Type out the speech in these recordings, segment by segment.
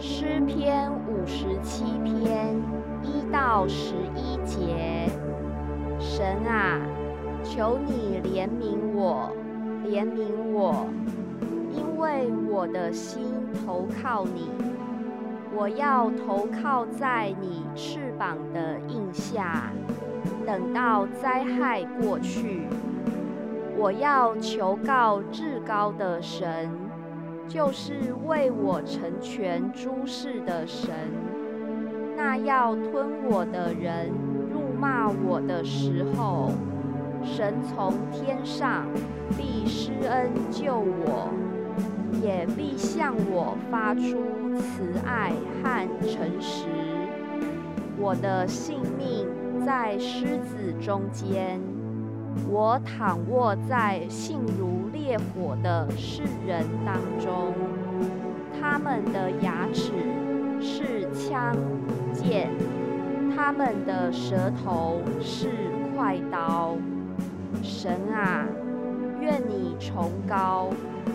诗篇五十七篇一到十一节，神啊，求你怜悯我，怜悯我，因为我的心投靠你。我要投靠在你翅膀的印下，等到灾害过去。我要求告至高的神，就是为我成全诸事的神。那要吞我的人辱骂我的时候，神从天上必施恩救我，也必向我发出慈爱和诚实。我的性命在狮子中间。我躺卧在性如我的世人当中，他们的牙齿是枪剑，他们的舌头是快刀。神啊，愿你崇高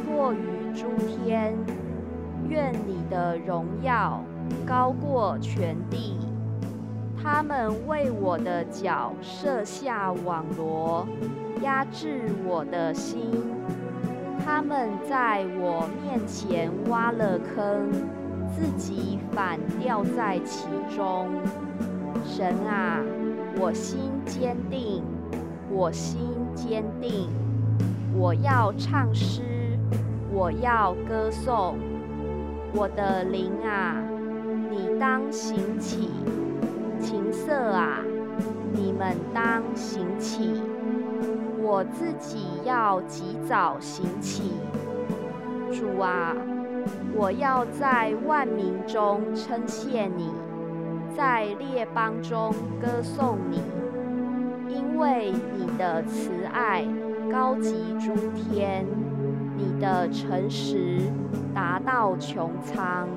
过于诸天，愿你的荣耀高过全地。他们为我的脚设下网罗，压制我的心。他们在我面前挖了坑，自己反掉在其中。神啊，我心坚定，我心坚定。我要唱诗，我要歌颂。我的灵啊，你当行起。琴瑟啊，你们当行起，我自己要及早行起。主啊，我要在万民中称谢你，在列邦中歌颂你，因为你的慈爱高及诸天，你的诚实达到穹苍。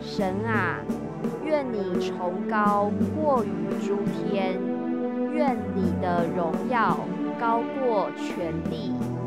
神啊！愿你崇高过于诸天，愿你的荣耀高过权力。